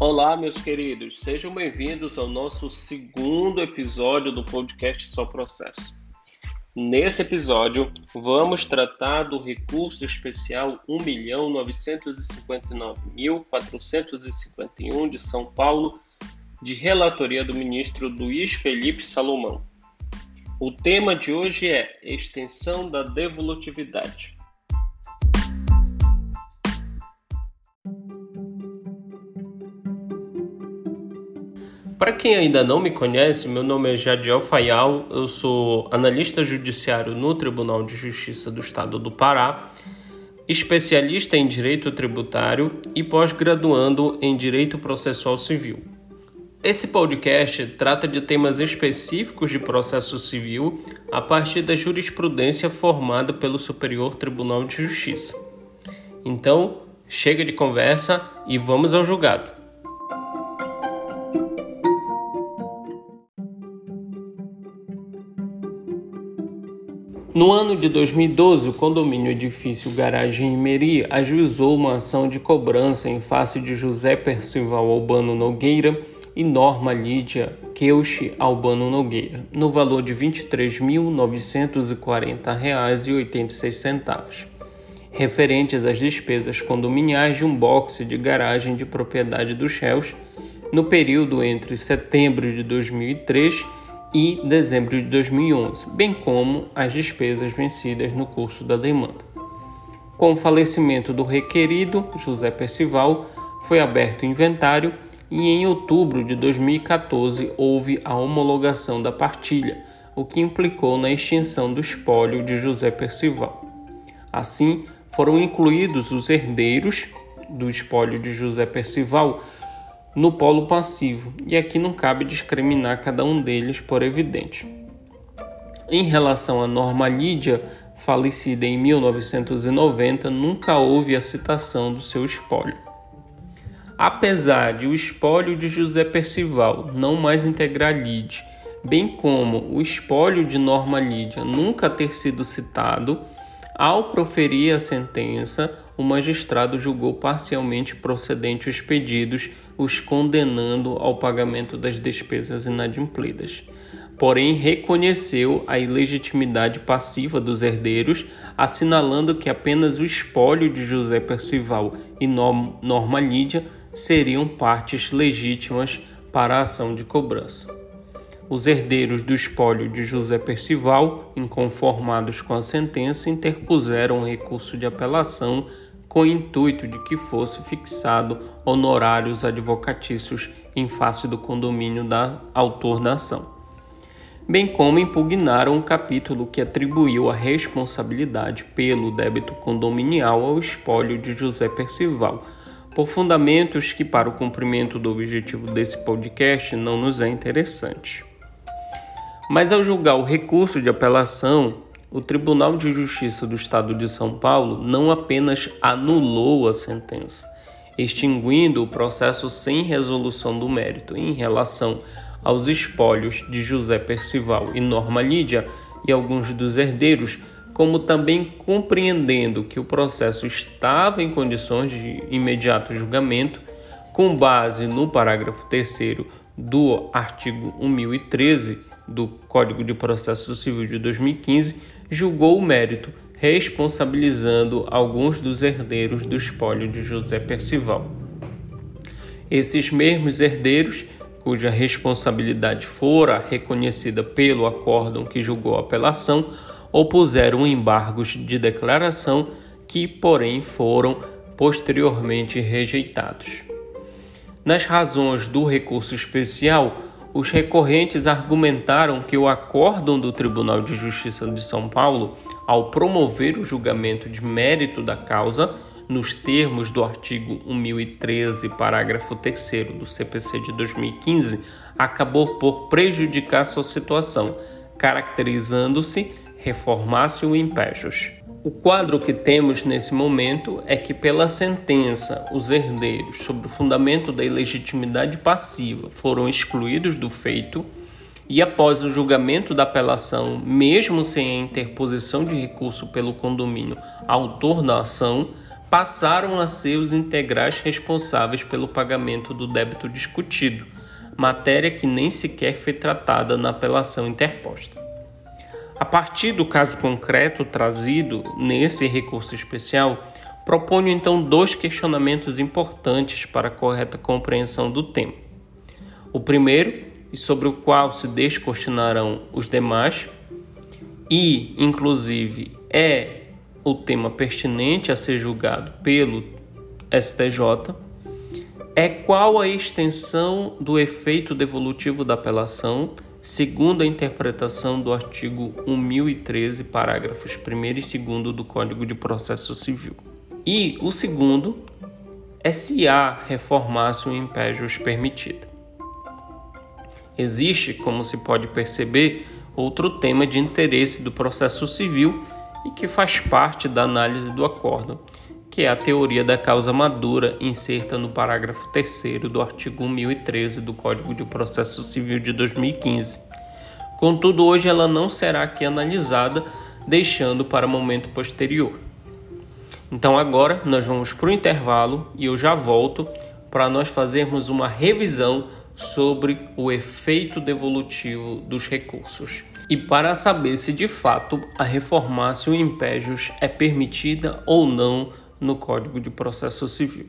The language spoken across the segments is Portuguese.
Olá, meus queridos, sejam bem-vindos ao nosso segundo episódio do podcast Só Processo. Nesse episódio, vamos tratar do recurso especial 1.959.451 de São Paulo, de relatoria do ministro Luiz Felipe Salomão. O tema de hoje é extensão da devolutividade. Para quem ainda não me conhece, meu nome é Jadiel Fayal, eu sou analista judiciário no Tribunal de Justiça do Estado do Pará, especialista em direito tributário e pós-graduando em direito processual civil. Esse podcast trata de temas específicos de processo civil a partir da jurisprudência formada pelo Superior Tribunal de Justiça. Então, chega de conversa e vamos ao julgado. No ano de 2012, o condomínio Edifício Garagem Meri ajuizou uma ação de cobrança em face de José Percival Albano Nogueira e Norma Lídia Keuchi Albano Nogueira, no valor de R$ 23.940,86, referentes às despesas condominiais de um boxe de garagem de propriedade dos réus no período entre setembro de 2003 e dezembro de 2011, bem como as despesas vencidas no curso da demanda. Com o falecimento do requerido, José Percival, foi aberto o inventário e em outubro de 2014 houve a homologação da partilha, o que implicou na extinção do espólio de José Percival. Assim, foram incluídos os herdeiros do espólio de José Percival no polo passivo, e aqui não cabe discriminar cada um deles por evidente. Em relação à Norma Lídia, falecida em 1990, nunca houve a citação do seu espólio. Apesar de o espólio de José Percival não mais integrar Lide, bem como o espólio de Norma Lídia nunca ter sido citado, ao proferir a sentença, o magistrado julgou parcialmente procedente os pedidos, os condenando ao pagamento das despesas inadimplidas. Porém, reconheceu a ilegitimidade passiva dos herdeiros, assinalando que apenas o espólio de José Percival e Norma Lídia seriam partes legítimas para a ação de cobrança. Os herdeiros do espólio de José Percival, inconformados com a sentença, interpuseram um recurso de apelação com o intuito de que fosse fixado honorários advocatícios em face do condomínio da autor da ação, bem como impugnaram um capítulo que atribuiu a responsabilidade pelo débito condominial ao espólio de José Percival, por fundamentos que, para o cumprimento do objetivo desse podcast, não nos é interessante. Mas ao julgar o recurso de apelação, o Tribunal de Justiça do Estado de São Paulo não apenas anulou a sentença, extinguindo o processo sem resolução do mérito em relação aos espólios de José Percival e Norma Lídia e alguns dos herdeiros, como também compreendendo que o processo estava em condições de imediato julgamento, com base no parágrafo 3 do artigo 1013 do Código de Processo Civil de 2015, julgou o mérito, responsabilizando alguns dos herdeiros do espólio de José Percival. Esses mesmos herdeiros, cuja responsabilidade fora reconhecida pelo acórdão que julgou a apelação, opuseram embargos de declaração que, porém, foram posteriormente rejeitados. Nas razões do recurso especial, os recorrentes argumentaram que o acórdão do Tribunal de Justiça de São Paulo, ao promover o julgamento de mérito da causa, nos termos do artigo 1013, parágrafo 3 do CPC de 2015, acabou por prejudicar sua situação, caracterizando-se reformácio e impejos. O quadro que temos nesse momento é que, pela sentença, os herdeiros, sob o fundamento da ilegitimidade passiva, foram excluídos do feito e, após o julgamento da apelação, mesmo sem a interposição de recurso pelo condomínio autor da ação, passaram a ser os integrais responsáveis pelo pagamento do débito discutido, matéria que nem sequer foi tratada na apelação interposta. A partir do caso concreto trazido nesse recurso especial, proponho então dois questionamentos importantes para a correta compreensão do tema. O primeiro, e sobre o qual se descortinarão os demais, e inclusive é o tema pertinente a ser julgado pelo STJ, é qual a extensão do efeito devolutivo da apelação segundo a interpretação do artigo 1013, parágrafos 1 e 2 do Código de Processo Civil. E o segundo é se há reformácio impégios permitida. Existe, como se pode perceber, outro tema de interesse do processo civil e que faz parte da análise do acordo, que é a teoria da causa madura inserta no parágrafo 3 do artigo 1013 do Código de Processo Civil de 2015. Contudo, hoje ela não será aqui analisada, deixando para momento posterior. Então agora nós vamos para o intervalo e eu já volto para nós fazermos uma revisão sobre o efeito devolutivo dos recursos e para saber se de fato a reformácio impégios é permitida ou não no Código de Processo Civil.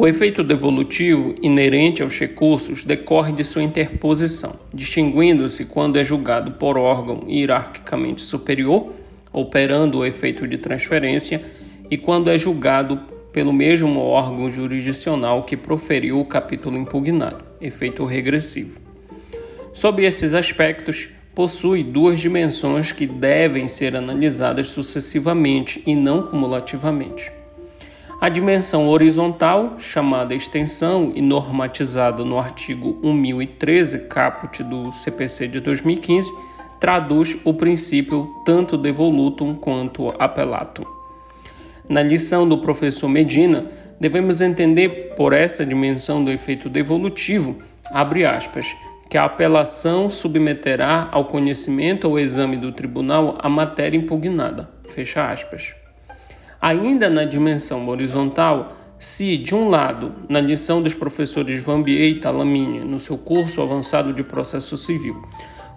O efeito devolutivo inerente aos recursos decorre de sua interposição, distinguindo-se quando é julgado por órgão hierarquicamente superior, operando o efeito de transferência, e quando é julgado pelo mesmo órgão jurisdicional que proferiu o capítulo impugnado, efeito regressivo. Sob esses aspectos, possui duas dimensões que devem ser analisadas sucessivamente e não cumulativamente. A dimensão horizontal, chamada extensão e normatizada no artigo 1013, caput do CPC de 2015, traduz o princípio tanto devolutum quanto apelatum. Na lição do professor Medina, devemos entender por essa dimensão do efeito devolutivo, abre aspas, que a apelação submeterá ao conhecimento ou exame do tribunal a matéria impugnada. Fecha aspas. Ainda na dimensão horizontal, se, de um lado, na lição dos professores Vambier e Talamini, no seu curso avançado de processo civil,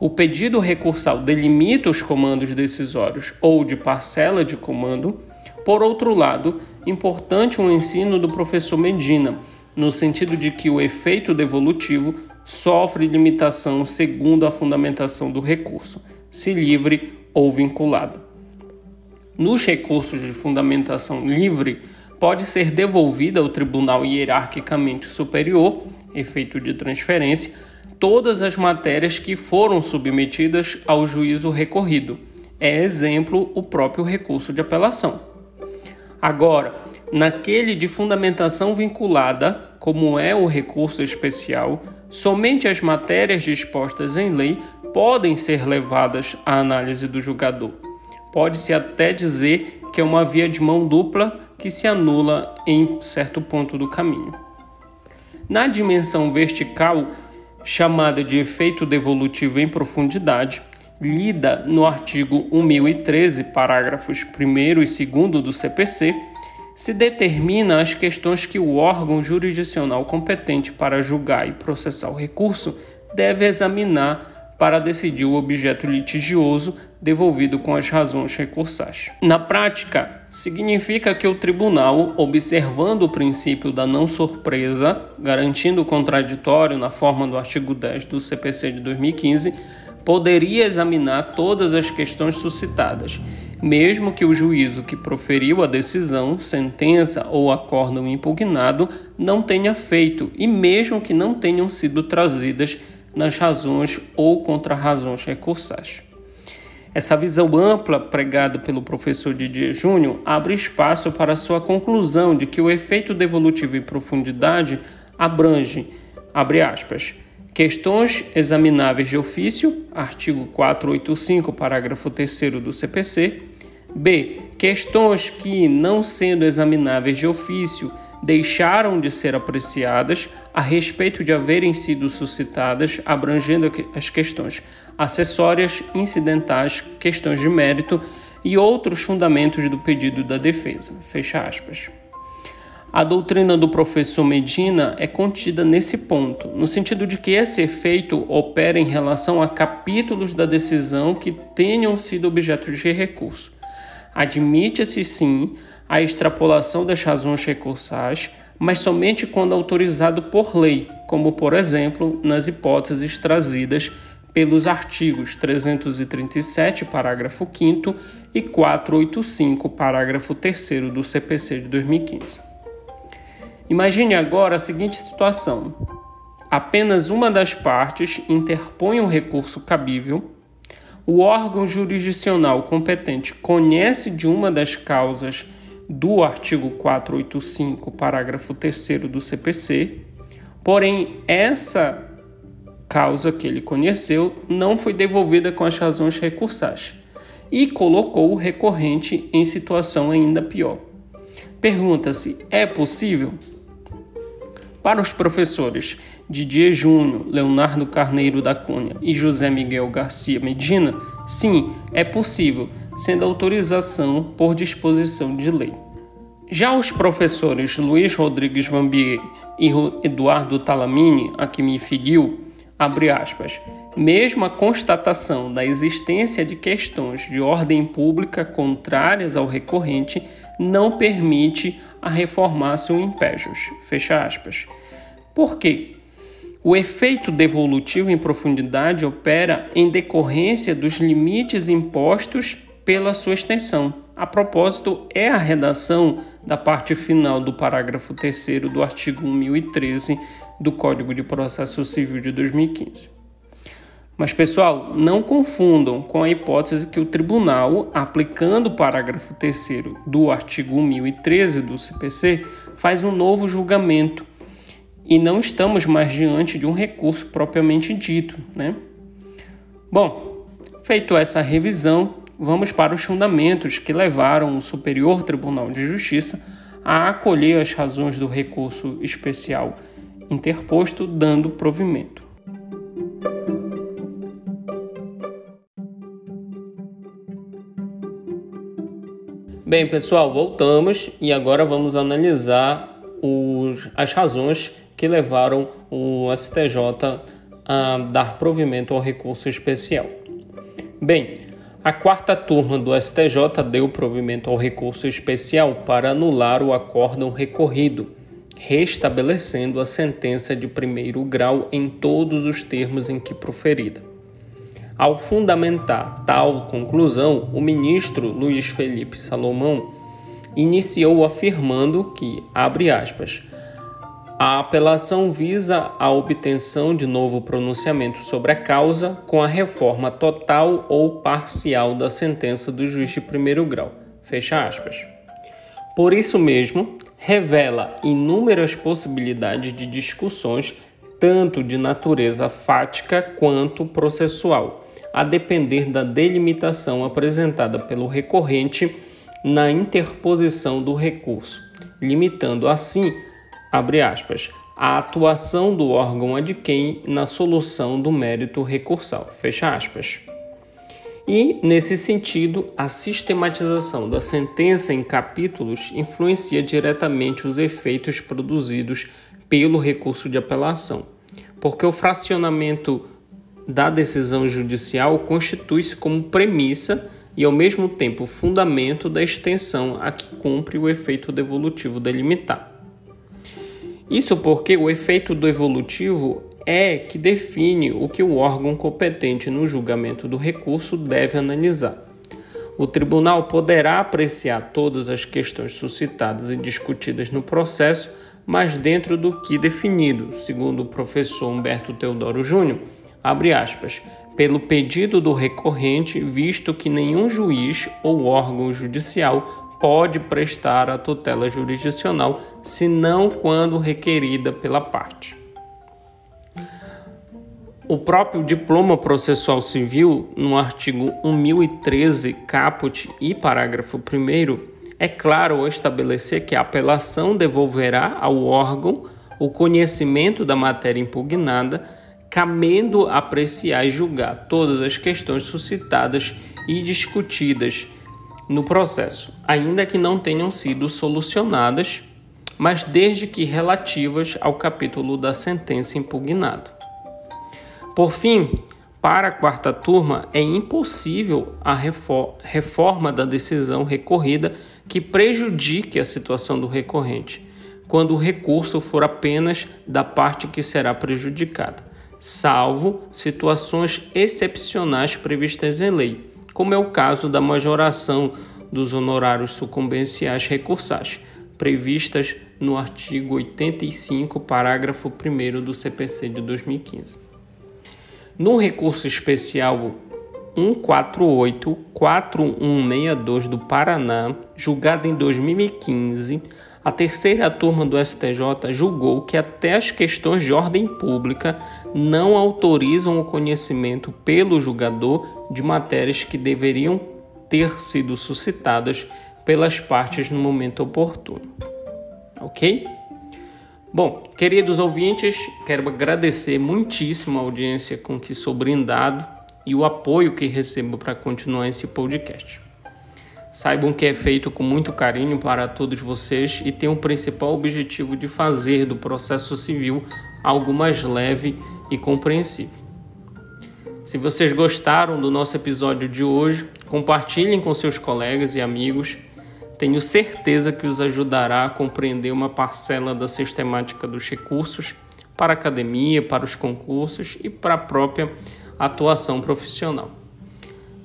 o pedido recursal delimita os comandos decisórios ou de parcela de comando, por outro lado, importante um ensino do professor Medina, no sentido de que o efeito devolutivo sofre limitação segundo a fundamentação do recurso, se livre ou vinculado. Nos recursos de fundamentação livre, pode ser devolvida ao tribunal hierarquicamente superior, efeito de transferência, todas as matérias que foram submetidas ao juízo recorrido. É exemplo o próprio recurso de apelação. Agora, naquele de fundamentação vinculada, como é o recurso especial, Somente as matérias dispostas em lei podem ser levadas à análise do julgador. Pode-se até dizer que é uma via de mão dupla que se anula em certo ponto do caminho. Na dimensão vertical, chamada de efeito devolutivo em profundidade, lida no artigo 1013, parágrafos 1 e 2 do CPC, se determina as questões que o órgão jurisdicional competente para julgar e processar o recurso deve examinar para decidir o objeto litigioso devolvido com as razões recursais. Na prática, significa que o tribunal, observando o princípio da não surpresa, garantindo o contraditório na forma do artigo 10 do CPC de 2015, poderia examinar todas as questões suscitadas mesmo que o juízo que proferiu a decisão, sentença ou acórdão impugnado não tenha feito e mesmo que não tenham sido trazidas nas razões ou contra-razões recursais. Essa visão ampla pregada pelo professor Didier Júnior abre espaço para sua conclusão de que o efeito devolutivo em profundidade abrange, abre aspas, Questões examináveis de ofício, artigo 485, parágrafo 3 do CPC. B. Questões que, não sendo examináveis de ofício, deixaram de ser apreciadas a respeito de haverem sido suscitadas, abrangendo as questões acessórias, incidentais, questões de mérito e outros fundamentos do pedido da defesa. Fecha aspas. A doutrina do professor Medina é contida nesse ponto, no sentido de que esse efeito opera em relação a capítulos da decisão que tenham sido objeto de recurso. Admite-se sim a extrapolação das razões recursais, mas somente quando autorizado por lei, como por exemplo nas hipóteses trazidas pelos artigos 337, parágrafo 5 e 485, parágrafo 3 do CPC de 2015. Imagine agora a seguinte situação: apenas uma das partes interpõe um recurso cabível, o órgão jurisdicional competente conhece de uma das causas do artigo 485, parágrafo 3 do CPC, porém essa causa que ele conheceu não foi devolvida com as razões recursais e colocou o recorrente em situação ainda pior. Pergunta-se: é possível? Para os professores Didier Júnior, Leonardo Carneiro da Cunha e José Miguel Garcia Medina, sim, é possível, sendo autorização por disposição de lei. Já os professores Luiz Rodrigues Vambier e Eduardo Talamini, a que me filiu, abre aspas, mesmo a constatação da existência de questões de ordem pública contrárias ao recorrente não permite a reformácio impégios, fecha aspas. Por quê? O efeito devolutivo em profundidade opera em decorrência dos limites impostos pela sua extensão. A propósito, é a redação da parte final do parágrafo 3 do artigo 1013 do Código de Processo Civil de 2015. Mas, pessoal, não confundam com a hipótese que o tribunal, aplicando o parágrafo 3 do artigo 1013 do CPC, faz um novo julgamento e não estamos mais diante de um recurso propriamente dito, né? Bom, feito essa revisão, vamos para os fundamentos que levaram o Superior Tribunal de Justiça a acolher as razões do recurso especial interposto, dando provimento. Bem, pessoal, voltamos e agora vamos analisar os, as razões que levaram o STJ a dar provimento ao recurso especial. Bem, a quarta turma do STJ deu provimento ao recurso especial para anular o acórdão recorrido, restabelecendo a sentença de primeiro grau em todos os termos em que proferida. Ao fundamentar tal conclusão, o ministro Luiz Felipe Salomão iniciou afirmando que, abre aspas, a apelação visa a obtenção de novo pronunciamento sobre a causa com a reforma total ou parcial da sentença do juiz de primeiro grau. Fecha aspas. Por isso mesmo, revela inúmeras possibilidades de discussões, tanto de natureza fática quanto processual, a depender da delimitação apresentada pelo recorrente na interposição do recurso, limitando assim abre aspas, a atuação do órgão adquém na solução do mérito recursal, fecha aspas. E, nesse sentido, a sistematização da sentença em capítulos influencia diretamente os efeitos produzidos pelo recurso de apelação, porque o fracionamento da decisão judicial constitui-se como premissa e, ao mesmo tempo, fundamento da extensão a que cumpre o efeito devolutivo delimitado. Isso porque o efeito do evolutivo é que define o que o órgão competente no julgamento do recurso deve analisar. O tribunal poderá apreciar todas as questões suscitadas e discutidas no processo, mas dentro do que definido, segundo o professor Humberto Teodoro Júnior, abre aspas, pelo pedido do recorrente, visto que nenhum juiz ou órgão judicial pode prestar a tutela jurisdicional, senão quando requerida pela parte. O próprio diploma processual civil, no artigo 1013, caput e parágrafo 1 é claro ao estabelecer que a apelação devolverá ao órgão o conhecimento da matéria impugnada, cabendo apreciar e julgar todas as questões suscitadas e discutidas no processo, ainda que não tenham sido solucionadas, mas desde que relativas ao capítulo da sentença impugnada. Por fim, para a quarta turma, é impossível a reforma da decisão recorrida que prejudique a situação do recorrente, quando o recurso for apenas da parte que será prejudicada, salvo situações excepcionais previstas em lei, como é o caso da majoração dos honorários sucumbenciais recursais, previstas no artigo 85, parágrafo 1 do CPC de 2015. No recurso especial 148-4162 do Paraná, julgado em 2015, a terceira turma do STJ julgou que até as questões de ordem pública não autorizam o conhecimento pelo julgador de matérias que deveriam ter sido suscitadas pelas partes no momento oportuno. Ok? Bom, queridos ouvintes, quero agradecer muitíssimo a audiência com que sou brindado e o apoio que recebo para continuar esse podcast. Saibam que é feito com muito carinho para todos vocês e tem o principal objetivo de fazer do processo civil algo mais leve e compreensível. Se vocês gostaram do nosso episódio de hoje, compartilhem com seus colegas e amigos tenho certeza que os ajudará a compreender uma parcela da sistemática dos recursos para a academia, para os concursos e para a própria atuação profissional.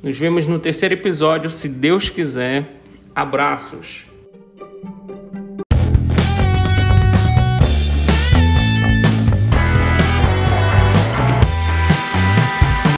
Nos vemos no terceiro episódio, se Deus quiser. Abraços!